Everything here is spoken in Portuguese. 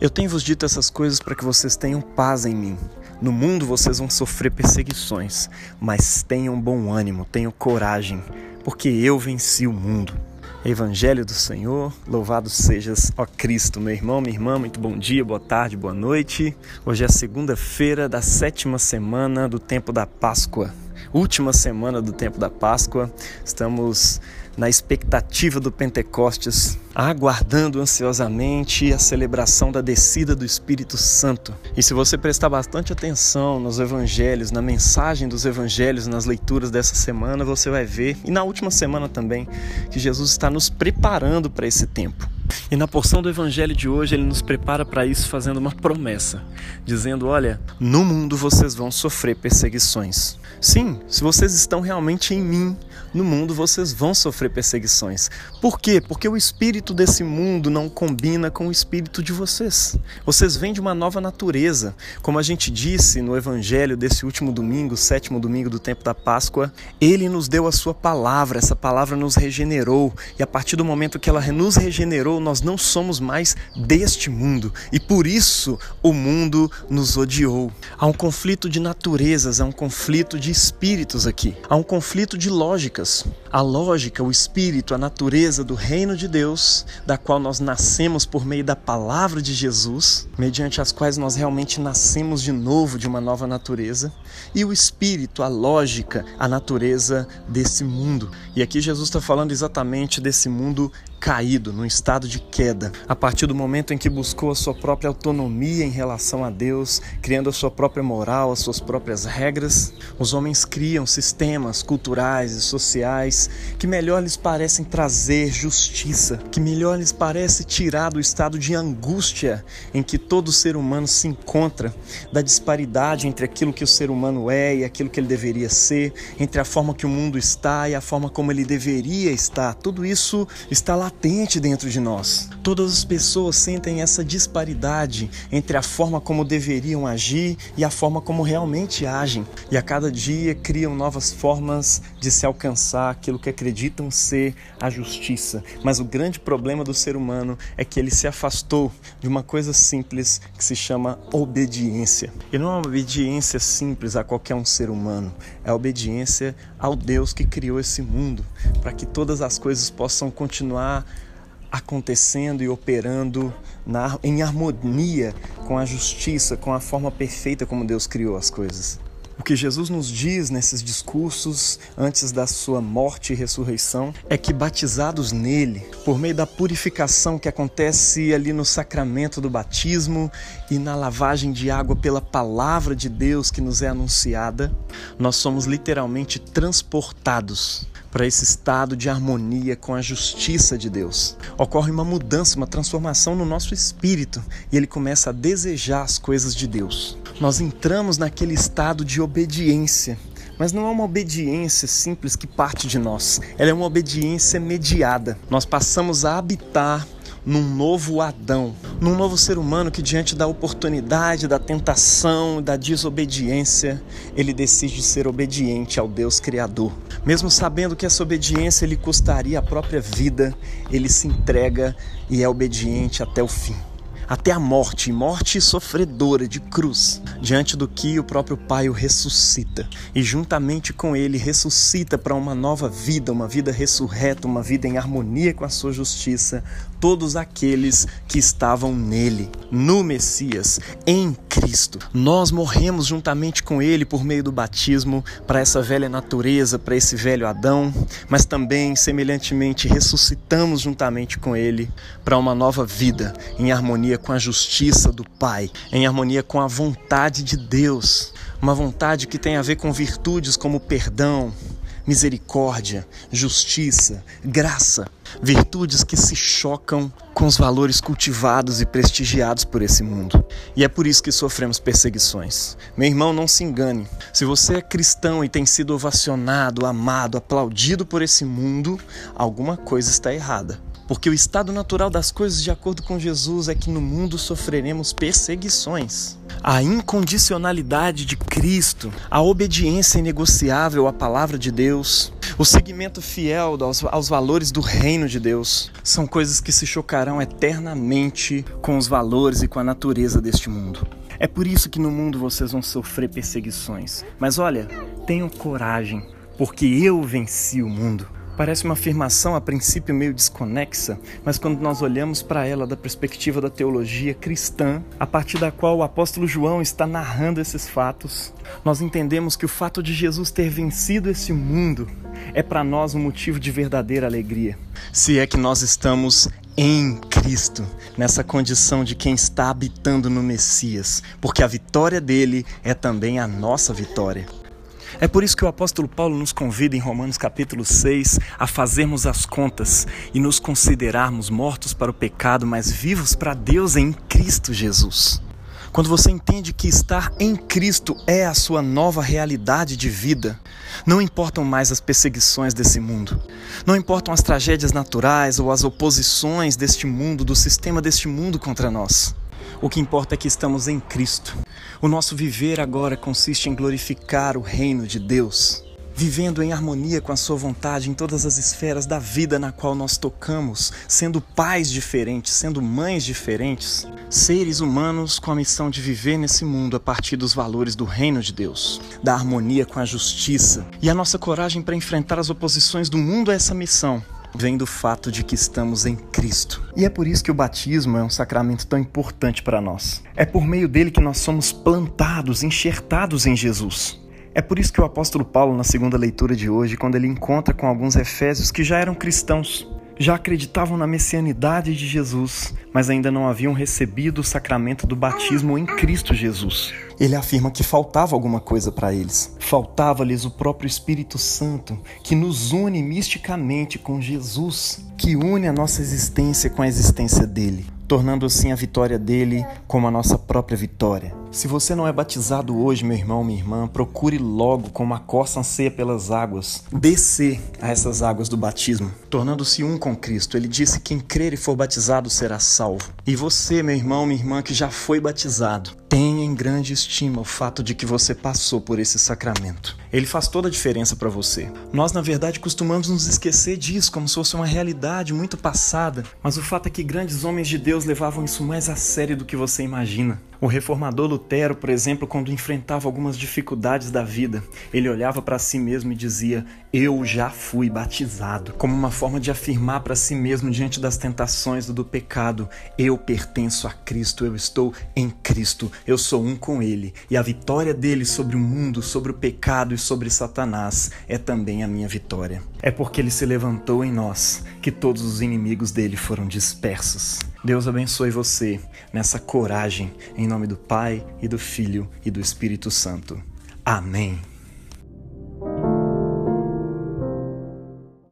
Eu tenho vos dito essas coisas para que vocês tenham paz em mim. No mundo vocês vão sofrer perseguições, mas tenham bom ânimo, tenham coragem, porque eu venci o mundo. Evangelho do Senhor, louvado sejas, ó Cristo, meu irmão, minha irmã, muito bom dia, boa tarde, boa noite. Hoje é segunda-feira da sétima semana do tempo da Páscoa, última semana do tempo da Páscoa. Estamos na expectativa do Pentecostes, aguardando ansiosamente a celebração da descida do Espírito Santo. E se você prestar bastante atenção nos evangelhos, na mensagem dos evangelhos, nas leituras dessa semana, você vai ver, e na última semana também, que Jesus está nos preparando para esse tempo. E na porção do evangelho de hoje, ele nos prepara para isso fazendo uma promessa, dizendo: Olha, no mundo vocês vão sofrer perseguições. Sim, se vocês estão realmente em mim, no mundo vocês vão sofrer perseguições. Por quê? Porque o espírito desse mundo não combina com o espírito de vocês. Vocês vêm de uma nova natureza. Como a gente disse no evangelho desse último domingo, sétimo domingo do tempo da Páscoa, ele nos deu a sua palavra, essa palavra nos regenerou, e a partir do momento que ela nos regenerou, nós não somos mais deste mundo, e por isso o mundo nos odiou. Há um conflito de naturezas, há um conflito de espíritos aqui, há um conflito de lógica lógicas. A lógica, o espírito, a natureza do reino de Deus, da qual nós nascemos por meio da palavra de Jesus, mediante as quais nós realmente nascemos de novo de uma nova natureza, e o espírito, a lógica, a natureza desse mundo. E aqui Jesus está falando exatamente desse mundo caído, num estado de queda, a partir do momento em que buscou a sua própria autonomia em relação a Deus, criando a sua própria moral, as suas próprias regras, os homens criam sistemas culturais e sociais que melhor lhes parecem trazer justiça, que melhor lhes parece tirar do estado de angústia em que todo ser humano se encontra, da disparidade entre aquilo que o ser humano é e aquilo que ele deveria ser, entre a forma que o mundo está e a forma como ele deveria estar. Tudo isso está lá latente dentro de nós. Todas as pessoas sentem essa disparidade entre a forma como deveriam agir e a forma como realmente agem. E a cada dia criam novas formas de se alcançar aquilo que acreditam ser a justiça. Mas o grande problema do ser humano é que ele se afastou de uma coisa simples que se chama obediência. E não é uma obediência simples a qualquer um ser humano, é a obediência ao Deus que criou esse mundo, para que todas as coisas possam continuar acontecendo e operando na, em harmonia com a justiça, com a forma perfeita como Deus criou as coisas. O que Jesus nos diz nesses discursos antes da sua morte e ressurreição é que batizados nele, por meio da purificação que acontece ali no sacramento do batismo e na lavagem de água pela palavra de Deus que nos é anunciada, nós somos literalmente transportados para esse estado de harmonia com a justiça de Deus. Ocorre uma mudança, uma transformação no nosso espírito e ele começa a desejar as coisas de Deus. Nós entramos naquele estado de obediência. Mas não é uma obediência simples que parte de nós, ela é uma obediência mediada. Nós passamos a habitar num novo Adão, num novo ser humano que, diante da oportunidade, da tentação, da desobediência, ele decide ser obediente ao Deus Criador. Mesmo sabendo que essa obediência lhe custaria a própria vida, ele se entrega e é obediente até o fim até a morte, morte sofredora de cruz, diante do que o próprio Pai o ressuscita e juntamente com ele ressuscita para uma nova vida, uma vida ressurreta, uma vida em harmonia com a sua justiça, todos aqueles que estavam nele, no Messias, em Cristo. Nós morremos juntamente com ele por meio do batismo para essa velha natureza, para esse velho Adão, mas também, semelhantemente, ressuscitamos juntamente com ele para uma nova vida em harmonia com a justiça do Pai, em harmonia com a vontade de Deus, uma vontade que tem a ver com virtudes como perdão, misericórdia, justiça, graça, virtudes que se chocam com os valores cultivados e prestigiados por esse mundo. E é por isso que sofremos perseguições. Meu irmão, não se engane. Se você é cristão e tem sido ovacionado, amado, aplaudido por esse mundo, alguma coisa está errada. porque o estado natural das coisas, de acordo com Jesus, é que no mundo sofreremos perseguições. A incondicionalidade de Cristo, a obediência inegociável à palavra de Deus, o seguimento fiel aos, aos, valores do reino de Deus são coisas que se chocarão eternamente com os valores e com a natureza deste mundo. É por isso que no mundo vocês vão sofrer perseguições. Mas olha, tenham coragem, porque eu venci o mundo. Parece uma afirmação a princípio meio desconexa, mas quando nós olhamos para ela da perspectiva da teologia cristã, a partir da qual o apóstolo João está narrando esses fatos, nós entendemos que o fato de Jesus ter vencido esse mundo é para nós um motivo de verdadeira alegria. Se é que nós estamos em Cristo, nessa condição de quem está habitando no Messias, porque a vitória dele é também a nossa vitória. É por isso que o apóstolo Paulo nos convida em Romanos capítulo 6 a fazermos as contas e nos considerarmos mortos para o pecado, mas vivos para Deus em Cristo Jesus. Quando você entende que estar em Cristo é a sua nova realidade de vida, não importam mais as perseguições desse mundo, não importam as tragédias naturais ou as oposições deste mundo, do sistema deste mundo contra nós. O que importa é que estamos em Cristo. O nosso viver agora consiste em glorificar o reino de Deus, vivendo em harmonia com a Sua vontade em todas as esferas da vida na qual nós tocamos, sendo pais diferentes, sendo mães diferentes, seres humanos com a missão de viver nesse mundo a partir dos valores do reino de Deus, da harmonia com a justiça. E a nossa coragem para enfrentar as oposições do mundo a essa missão vem do fato de que estamos em Cristo. E é por isso que o batismo é um sacramento tão importante para nós. É por meio dele que nós somos plantados, enxertados em Jesus. É por isso que o apóstolo Paulo, na segunda leitura de hoje, quando ele encontra com alguns efésios que já eram cristãos, já acreditavam na messianidade de Jesus, mas ainda não haviam recebido o sacramento do batismo em Cristo Jesus. Ele afirma que faltava alguma coisa para eles. Faltava-lhes o próprio Espírito Santo, que nos une misticamente com Jesus, que une a nossa existência com a existência dele tornando assim a vitória dele como a nossa própria vitória. Se você não é batizado hoje, meu irmão, minha irmã, procure logo, como a corça anseia pelas águas, descer a essas águas do batismo, tornando-se um com Cristo. Ele disse: Quem crer e for batizado será salvo. E você, meu irmão, minha irmã, que já foi batizado, tenha em grande estima o fato de que você passou por esse sacramento. Ele faz toda a diferença para você. Nós, na verdade, costumamos nos esquecer disso como se fosse uma realidade muito passada, mas o fato é que grandes homens de Deus levavam isso mais a sério do que você imagina. O reformador Lutero, por exemplo, quando enfrentava algumas dificuldades da vida, ele olhava para si mesmo e dizia: Eu já fui batizado, como uma forma de afirmar para si mesmo diante das tentações do pecado: Eu pertenço a Cristo, eu estou em Cristo, eu sou um com Ele, e a vitória dele sobre o mundo, sobre o pecado e sobre Satanás é também a minha vitória. É porque ele se levantou em nós que todos os inimigos dele foram dispersos. Deus abençoe você nessa coragem, em nome do Pai e do Filho e do Espírito Santo. Amém.